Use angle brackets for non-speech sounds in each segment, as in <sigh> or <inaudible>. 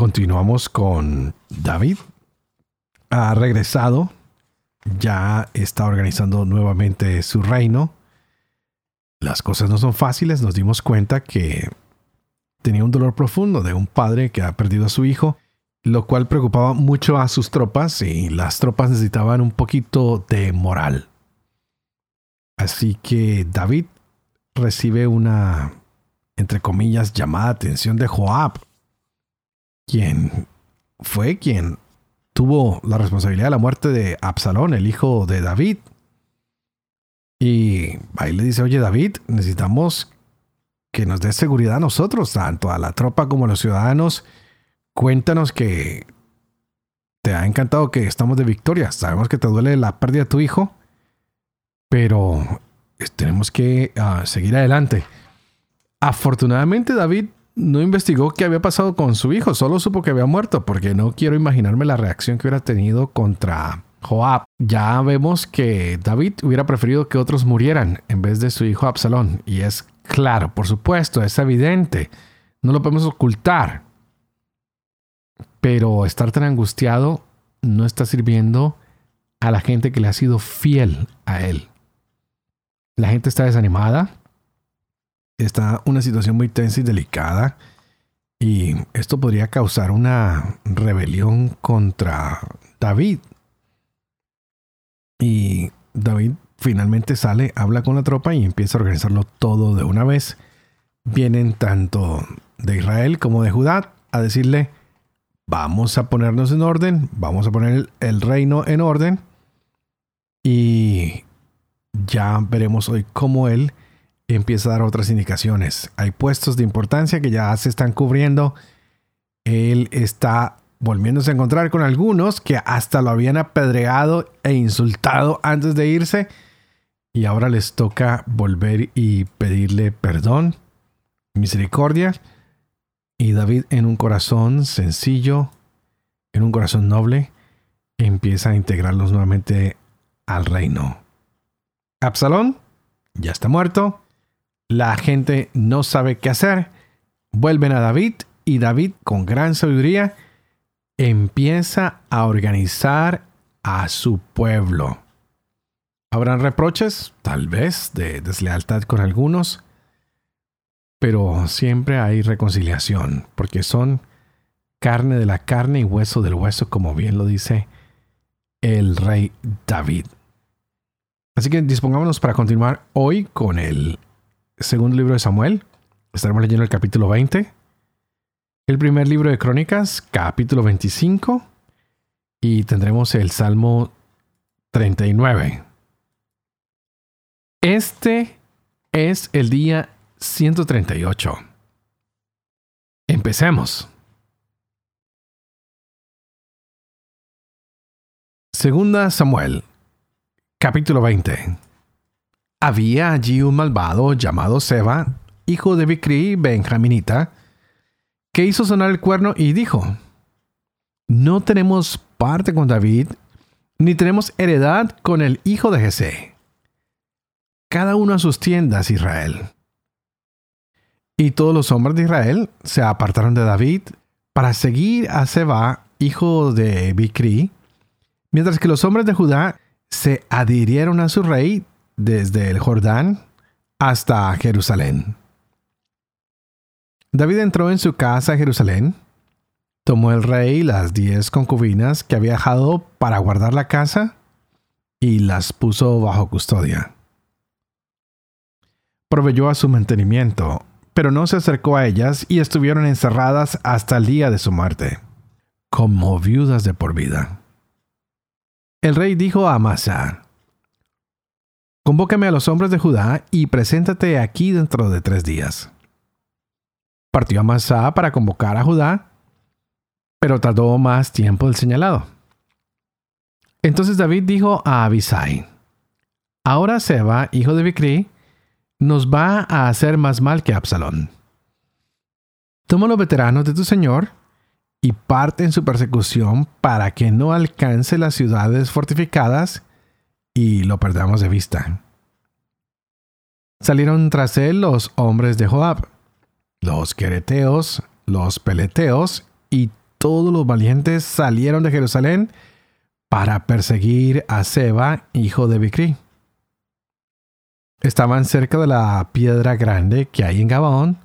Continuamos con David. Ha regresado, ya está organizando nuevamente su reino. Las cosas no son fáciles, nos dimos cuenta que tenía un dolor profundo de un padre que ha perdido a su hijo, lo cual preocupaba mucho a sus tropas y las tropas necesitaban un poquito de moral. Así que David recibe una, entre comillas, llamada atención de Joab, quien fue quien tuvo la responsabilidad de la muerte de Absalón, el hijo de David. Y ahí le dice, oye David, necesitamos que nos des seguridad a nosotros, tanto a la tropa como a los ciudadanos. Cuéntanos que te ha encantado que estamos de victoria. Sabemos que te duele la pérdida de tu hijo, pero tenemos que uh, seguir adelante. Afortunadamente David no investigó qué había pasado con su hijo, solo supo que había muerto, porque no quiero imaginarme la reacción que hubiera tenido contra Joab. Ya vemos que David hubiera preferido que otros murieran en vez de su hijo Absalón. Y es claro, por supuesto, es evidente. No lo podemos ocultar. Pero estar tan angustiado no está sirviendo a la gente que le ha sido fiel a él. La gente está desanimada, está una situación muy tensa y delicada y esto podría causar una rebelión contra David. Y David finalmente sale, habla con la tropa y empieza a organizarlo todo de una vez. Vienen tanto de Israel como de Judá a decirle, vamos a ponernos en orden, vamos a poner el, reino en orden y ya veremos hoy cómo él empieza a dar otras indicaciones. Hay puestos de importancia que ya se están cubriendo. Él está volviéndose a encontrar con algunos que hasta lo habían apedreado e insultado antes de irse. Y ahora les toca volver y pedirle perdón, misericordia. Y David en un corazón sencillo, en un corazón noble, empieza a integrarlos nuevamente al reino. Absalón ya está muerto. La gente no sabe qué hacer. Vuelven a David y David, con gran sabiduría, empieza a organizar a su pueblo. Habrán reproches, tal vez, de deslealtad con algunos, pero siempre hay reconciliación, porque son carne de la carne y hueso del hueso, como bien lo dice el rey David. Así que dispongámonos para continuar hoy con el segundo libro de Samuel. Estaremos leyendo el capítulo 20. El primer libro de Crónicas, capítulo 25. Y tendremos el Salmo 39. Este es el día 138. Empecemos. Segunda Samuel, capítulo 20. Había allí un malvado llamado Seba, hijo de Bicri benjaminita, que hizo sonar el cuerno y dijo, no tenemos parte con David, ni tenemos heredad con el hijo de Jesé. Cada uno a sus tiendas, Israel. Y todos los hombres de Israel se apartaron de David para seguir a Seba, hijo de Bicri, mientras que los hombres de Judá se adhirieron a su rey desde el Jordán hasta Jerusalén. David entró en su casa a Jerusalén, tomó el rey las diez concubinas que había dejado para guardar la casa y las puso bajo custodia. Proveyó a su mantenimiento, pero no se acercó a ellas y estuvieron encerradas hasta el día de su muerte, como viudas de por vida. El rey dijo a Amasa, Convócame a los hombres de Judá y preséntate aquí dentro de tres días. Partió Amasá para convocar a Judá, pero tardó más tiempo del señalado. Entonces David dijo a Abisai, Ahora Seba, hijo de Bicri, nos va a hacer más mal que Absalón. Toma los veteranos de tu señor y parte en su persecución para que no alcance las ciudades fortificadas y lo perdamos de vista. Salieron tras él los hombres de Joab, los quereteos, los peleteos y todos los valientes salieron de Jerusalén para perseguir a Seba, hijo de Bicri. Estaban cerca de la piedra grande que hay en Gabaón,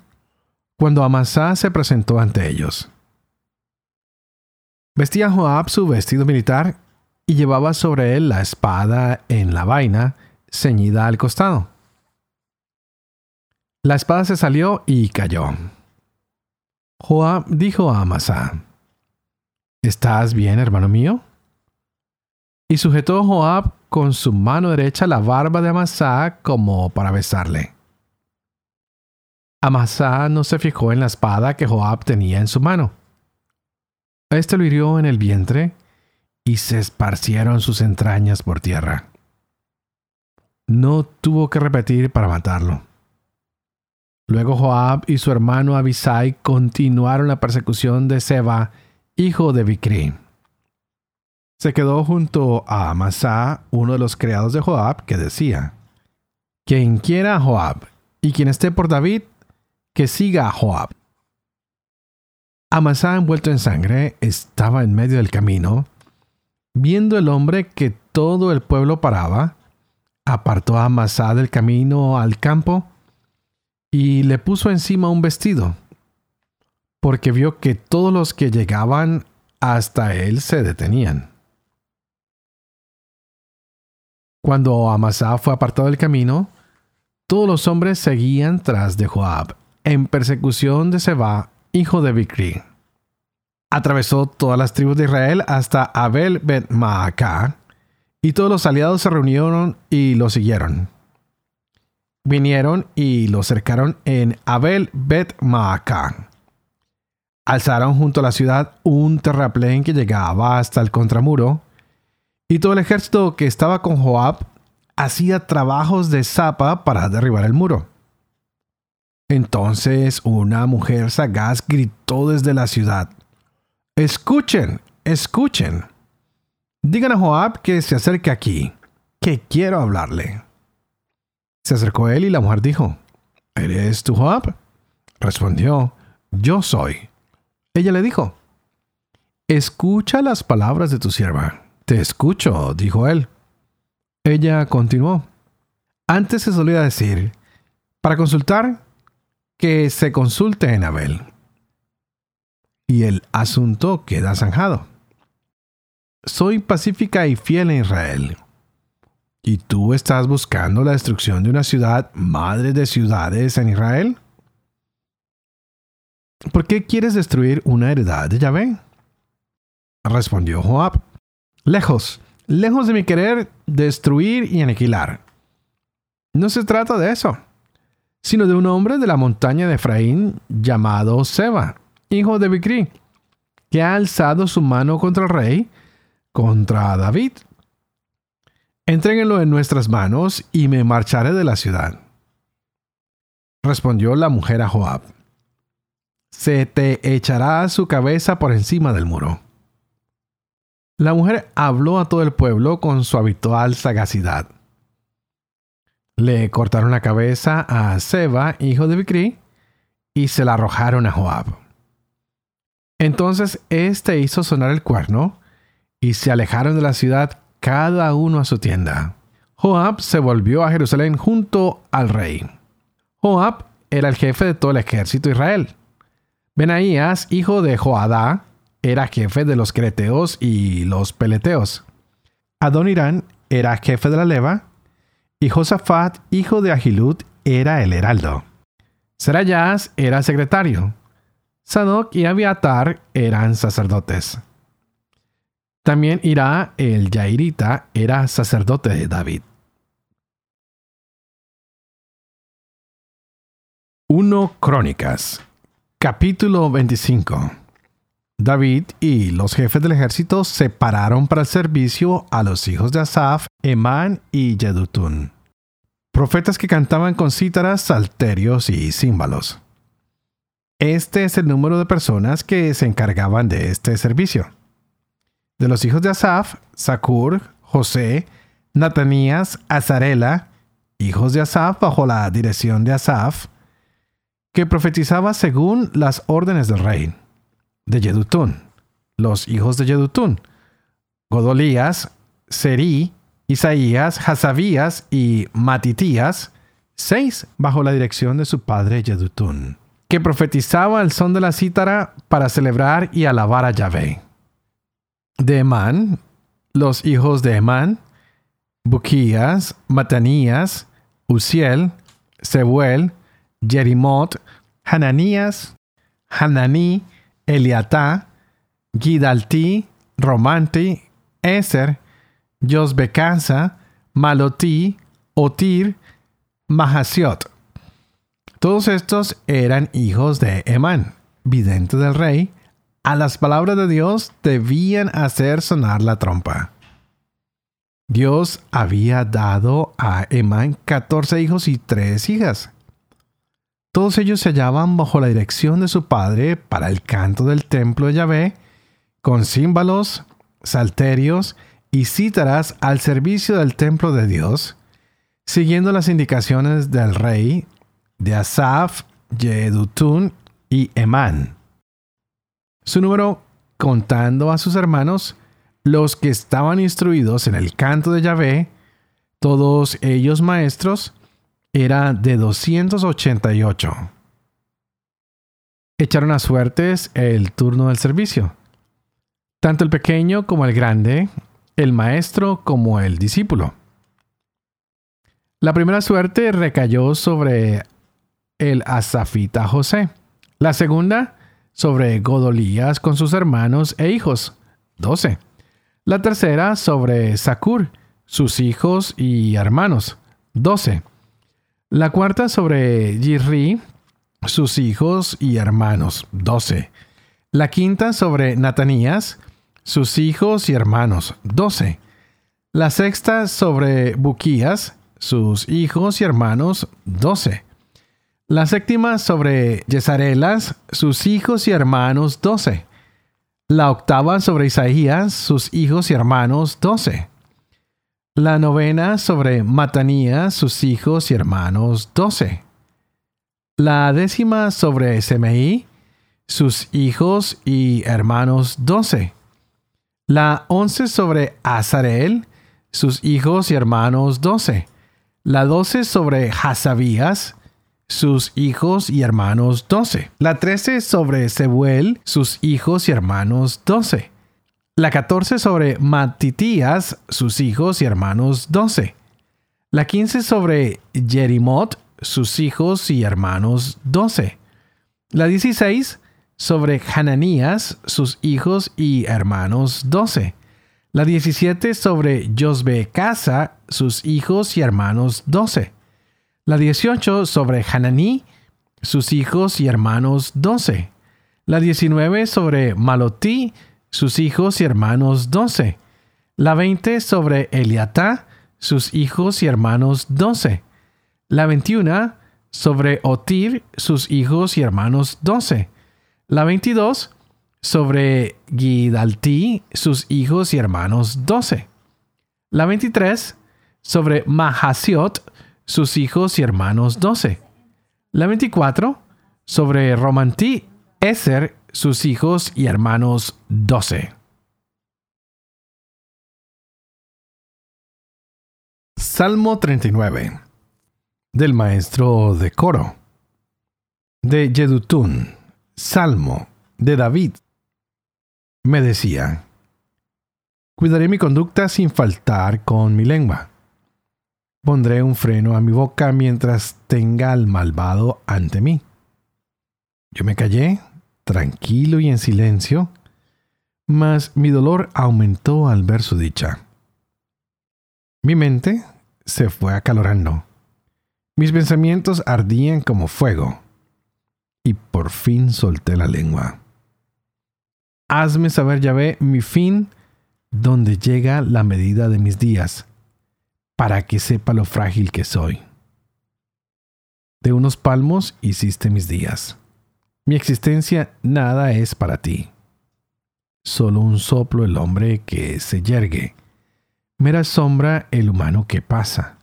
cuando Amasá se presentó ante ellos. Vestía Joab su vestido militar y llevaba sobre él la espada en la vaina, ceñida al costado. La espada se salió y cayó. Joab dijo a Amasá, ¿Estás bien, hermano mío? Y sujetó Joab con su mano derecha la barba de Amasá como para besarle. Amasá no se fijó en la espada que Joab tenía en su mano. Este lo hirió en el vientre y se esparcieron sus entrañas por tierra. No tuvo que repetir para matarlo. Luego Joab y su hermano Abisai continuaron la persecución de Seba, hijo de Bicri. Se quedó junto a Amasá, uno de los criados de Joab, que decía, Quien quiera a Joab y quien esté por David, que siga a Joab. Amasá, envuelto en sangre, estaba en medio del camino. Viendo el hombre que todo el pueblo paraba, apartó a Amasá del camino al campo y le puso encima un vestido, porque vio que todos los que llegaban hasta él se detenían. Cuando Amasá fue apartado del camino, todos los hombres seguían tras de Joab, en persecución de Seba, hijo de Bikri. Atravesó todas las tribus de Israel hasta Abel bet Maacá, y todos los aliados se reunieron y lo siguieron. Vinieron y lo cercaron en Abel bet Maacá. Alzaron junto a la ciudad un terraplén que llegaba hasta el contramuro, y todo el ejército que estaba con Joab hacía trabajos de zapa para derribar el muro. Entonces una mujer sagaz gritó desde la ciudad, Escuchen, escuchen. Digan a Joab que se acerque aquí, que quiero hablarle. Se acercó él y la mujer dijo, ¿Eres tú Joab? Respondió, Yo soy. Ella le dijo, Escucha las palabras de tu sierva. Te escucho, dijo él. Ella continuó. Antes se solía decir, para consultar, que se consulte en Abel. Y el asunto queda zanjado. Soy pacífica y fiel en Israel. ¿Y tú estás buscando la destrucción de una ciudad madre de ciudades en Israel? ¿Por qué quieres destruir una heredad de Yahvé? Respondió Joab. Lejos, lejos de mi querer destruir y aniquilar. No se trata de eso, sino de un hombre de la montaña de Efraín llamado Seba, hijo de Bicri, que ha alzado su mano contra el rey, contra David. Entréguenlo en nuestras manos y me marcharé de la ciudad. Respondió la mujer a Joab. Se te echará su cabeza por encima del muro. La mujer habló a todo el pueblo con su habitual sagacidad. Le cortaron la cabeza a Seba, hijo de Bicri, y se la arrojaron a Joab. Entonces éste hizo sonar el cuerno, y se alejaron de la ciudad cada uno a su tienda. Joab se volvió a Jerusalén junto al rey. Joab era el jefe de todo el ejército de Israel. Benaías, hijo de Joadá, era jefe de los creteos y los peleteos. Adonirán era jefe de la leva, y Josafat, hijo de Ahilud, era el heraldo. Serayas era secretario. Sadoc y Abiatar eran sacerdotes. También Ira, el Yairita, era sacerdote de David. 1 Crónicas, capítulo 25. David y los jefes del ejército separaron para el servicio a los hijos de Asaf, Emán y Yedutun, profetas que cantaban con cítaras, salterios y címbalos. Este es el número de personas que se encargaban de este servicio. De los hijos de Asaf, Sakur, José, Natanías, Azarela, hijos de Asaf bajo la dirección de Asaf, que profetizaba según las órdenes del rey de Yedutún, los hijos de Yedutún, Godolías, Seri, Isaías, Hasabías y Matitías, seis bajo la dirección de su padre Yedutún, que profetizaba el son de la cítara para celebrar y alabar a Yahvé. De Emán, los hijos de Emán, Buquías, Matanías, Uziel, Sebuel, Jerimot, Hananías, Hananí, Eliatá, Gidalti, Romanti, Eser, Josbekasa, Malotí, Otir, Mahasiot. Todos estos eran hijos de Emán, vidente del rey. A las palabras de Dios debían hacer sonar la trompa. Dios había dado a Emán 14 hijos y tres hijas. Todos ellos se hallaban bajo la dirección de su padre para el canto del templo de Yahvé, con címbalos, salterios y cítaras al servicio del templo de Dios, siguiendo las indicaciones del rey, de Asaf, Yedutun y Emán. Su número, contando a sus hermanos, los que estaban instruidos en el canto de Yahvé, todos ellos maestros, era de 288. Echaron a suertes el turno del servicio. Tanto el pequeño como el grande, el maestro como el discípulo. La primera suerte recayó sobre el asafita José. La segunda sobre Godolías con sus hermanos e hijos, 12. La tercera sobre Sakur, sus hijos y hermanos, 12. La cuarta sobre Jirri, sus hijos y hermanos, 12. La quinta sobre Natanías, sus hijos y hermanos, 12. La sexta sobre Buquías, sus hijos y hermanos, 12. La séptima sobre Yesarelas, sus hijos y hermanos, 12. La octava sobre Isaías, sus hijos y hermanos, 12. La novena sobre Matanías, sus hijos y hermanos, doce. La décima sobre Semeí, sus hijos y hermanos, doce. La once sobre Azarel, sus hijos y hermanos, doce. La doce sobre Hasabías, sus hijos y hermanos, doce. La trece sobre Sebuel, sus hijos y hermanos, doce la 14 sobre Matitías, sus hijos y hermanos 12. La 15 sobre Jerimot, sus hijos y hermanos 12. La 16 sobre Hananías, sus hijos y hermanos 12. La 17 sobre Josbe Casa, sus hijos y hermanos 12. La 18 sobre Hananí, sus hijos y hermanos 12. La 19 sobre Malotí, sus hijos y hermanos doce. La veinte sobre Eliatá, sus hijos y hermanos doce. La veintiuna sobre Otir, sus hijos y hermanos doce. La veintidós sobre Gidalti, sus hijos y hermanos doce. La veintitrés sobre Mahasiot, sus hijos y hermanos doce. La veinticuatro sobre Romantí, Eser sus hijos y hermanos doce. Salmo 39 del maestro de coro de Yedutún, Salmo de David. Me decía, cuidaré mi conducta sin faltar con mi lengua. Pondré un freno a mi boca mientras tenga al malvado ante mí. Yo me callé tranquilo y en silencio, mas mi dolor aumentó al ver su dicha. Mi mente se fue acalorando. Mis pensamientos ardían como fuego. Y por fin solté la lengua. Hazme saber, Yahvé, mi fin, donde llega la medida de mis días, para que sepa lo frágil que soy. De unos palmos hiciste mis días. Mi existencia nada es para ti. Solo un soplo el hombre que se yergue. Mera sombra el humano que pasa.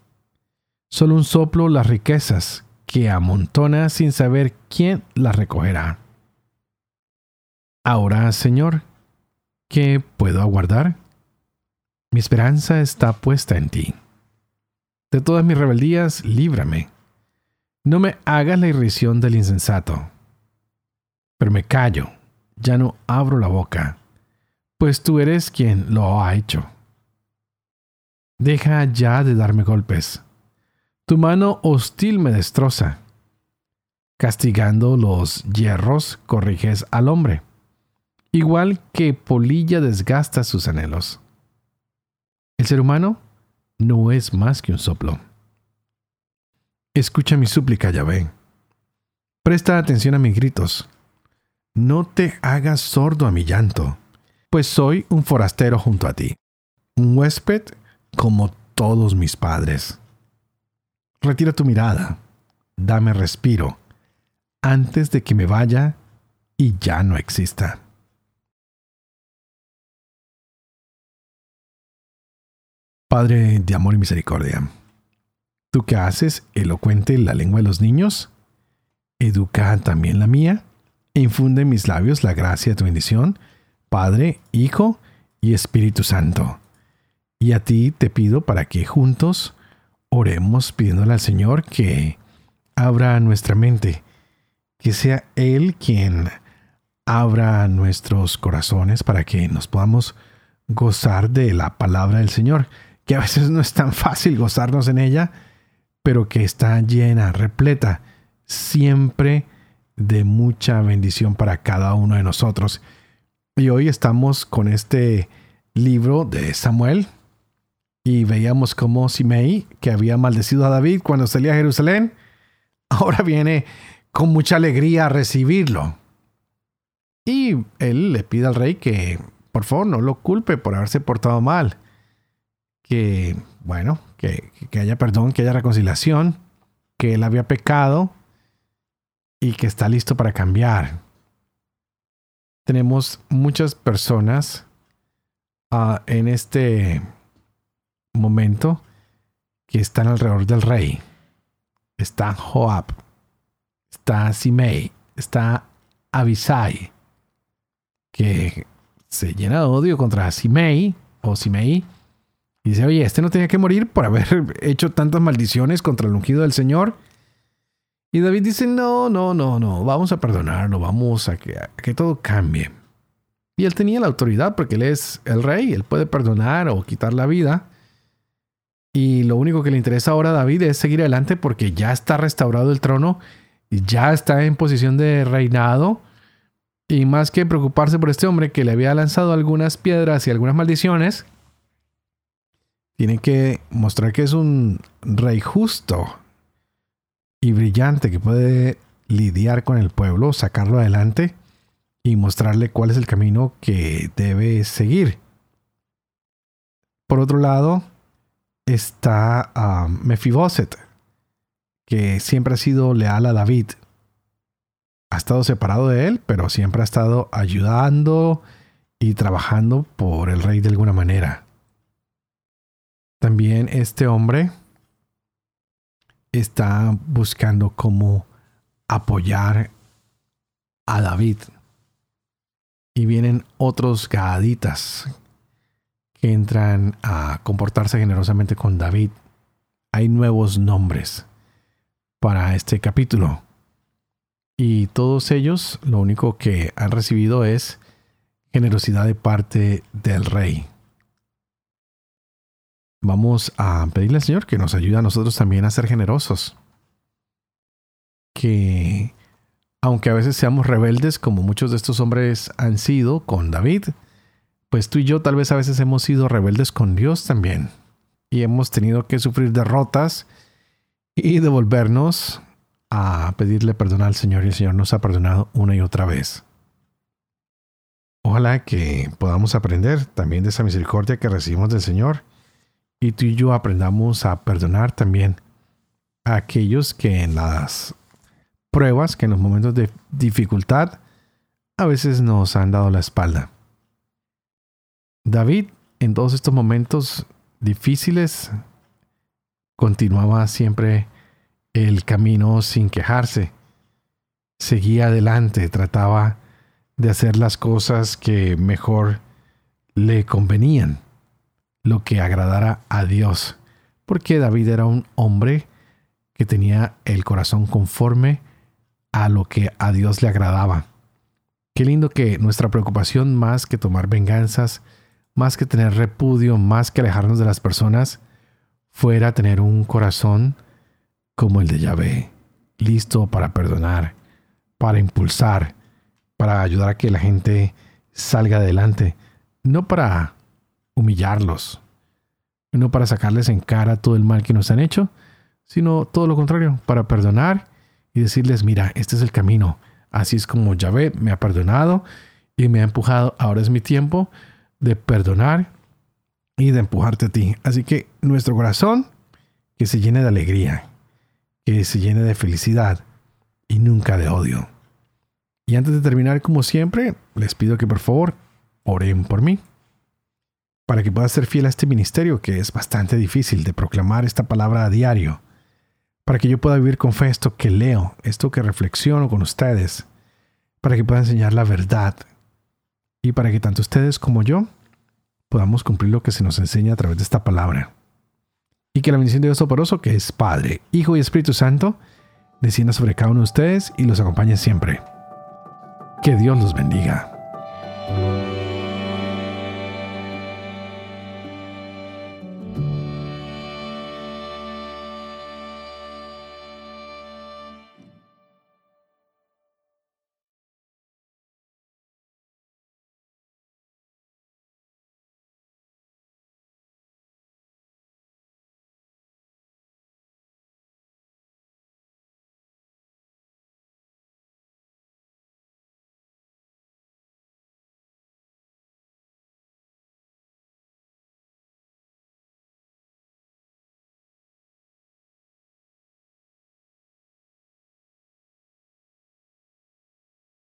Solo un soplo las riquezas que amontona sin saber quién las recogerá. Ahora, Señor, ¿qué puedo aguardar? Mi esperanza está puesta en ti. De todas mis rebeldías, líbrame. No me hagas la irrisión del insensato. Pero me callo, ya no abro la boca, pues tú eres quien lo ha hecho. Deja ya de darme golpes. Tu mano hostil me destroza. Castigando los hierros, corriges al hombre, igual que polilla desgasta sus anhelos. El ser humano no es más que un soplo. Escucha mi súplica, Yahvé. Presta atención a mis gritos. No te hagas sordo a mi llanto, pues soy un forastero junto a ti, un huésped como todos mis padres. Retira tu mirada, dame respiro, antes de que me vaya y ya no exista. Padre de amor y misericordia, ¿Tú qué haces elocuente la lengua de los niños? Educa también la mía e infunde en mis labios la gracia de tu bendición, Padre, Hijo y Espíritu Santo. Y a ti te pido para que juntos oremos pidiéndole al Señor que abra nuestra mente, que sea Él quien abra nuestros corazones para que nos podamos gozar de la palabra del Señor, que a veces no es tan fácil gozarnos en ella, pero que está llena, repleta, siempre de mucha bendición para cada uno de nosotros. Y hoy estamos con este libro de Samuel y veíamos cómo Simei, que había maldecido a David cuando salía a Jerusalén, ahora viene con mucha alegría a recibirlo. Y él le pide al rey que por favor no lo culpe por haberse portado mal. Que, bueno, que, haya perdón, que haya reconciliación, que él había pecado y que está listo para cambiar. Tenemos muchas personas ah, en este momento que están alrededor del rey. Está Joab, está Simei, está Abisai, que se llena de odio contra Simei o Simei y dice, oye, este no tenía que morir por haber <laughs> hecho tantas maldiciones contra el ungido del Señor. Y David dice, no, no, no, no, vamos a perdonarlo, vamos a que, a que todo cambie. Y él tenía la autoridad porque él es el rey, él puede perdonar o quitar la vida. Y lo único que le interesa ahora a David es seguir adelante porque ya está restaurado el trono y ya está en posición de reinado. Y más que preocuparse por este hombre que le había lanzado algunas piedras y algunas maldiciones, tiene que mostrar que es un rey justo y brillante que puede lidiar con el pueblo, sacarlo adelante y mostrarle cuál es el camino que debe seguir. Por otro lado, está uh, Mefiboset, que siempre ha sido leal a David. Ha estado separado de él, pero siempre ha estado ayudando y trabajando por el rey de alguna manera. También este hombre está buscando cómo apoyar a David. Y vienen otros gaditas que entran a comportarse generosamente con David. Hay nuevos nombres para este capítulo. Y todos ellos lo único que han recibido es generosidad de parte del rey vamos a pedirle al Señor que nos ayude a nosotros también a ser generosos. Que aunque a veces seamos rebeldes, como muchos de estos hombres han sido con David, pues tú y yo tal vez a veces hemos sido rebeldes con Dios también. Y hemos tenido que sufrir derrotas y devolvernos a pedirle perdón al Señor y el Señor nos ha perdonado una y otra vez. ojalá que podamos aprender también de esa misericordia que recibimos del Señor y tú y yo aprendamos a perdonar también a aquellos que en las pruebas, que en los momentos de dificultad, a veces nos han dado la espalda. David, en todos estos momentos difíciles, continuaba siempre el camino sin quejarse. Seguía adelante, trataba de hacer las cosas que mejor le convenían, lo que agradara a Dios, porque David era un hombre que tenía el corazón conforme a lo que a Dios le agradaba. Qué lindo que nuestra preocupación más que tomar venganzas, más que tener repudio, más que alejarnos de las personas, fuera tener un corazón como el de Yahvé, listo para perdonar, para impulsar, para ayudar a que la gente salga adelante, no para humillarlos, no para sacarles en cara todo el mal que nos han hecho, sino todo lo contrario, para perdonar y decirles, mira, este es el camino, así es como Yahvé me ha perdonado y me ha empujado, ahora es mi tiempo de perdonar y de empujarte a ti. Así que nuestro corazón que se llene de alegría, que se llene de felicidad y nunca de odio. Y antes de terminar, como siempre, les pido que por favor oren por mí, para que pueda ser fiel a este ministerio que es bastante difícil de proclamar esta palabra a diario, para que yo pueda vivir con fe esto que leo, esto que reflexiono con ustedes, para que pueda enseñar la verdad y para que tanto ustedes como yo podamos cumplir lo que se nos enseña a través de esta palabra. Y que la bendición de Dios Toporoso, que es Padre, Hijo y Espíritu Santo, descienda sobre cada uno de ustedes y los acompañe siempre. Que Dios los bendiga.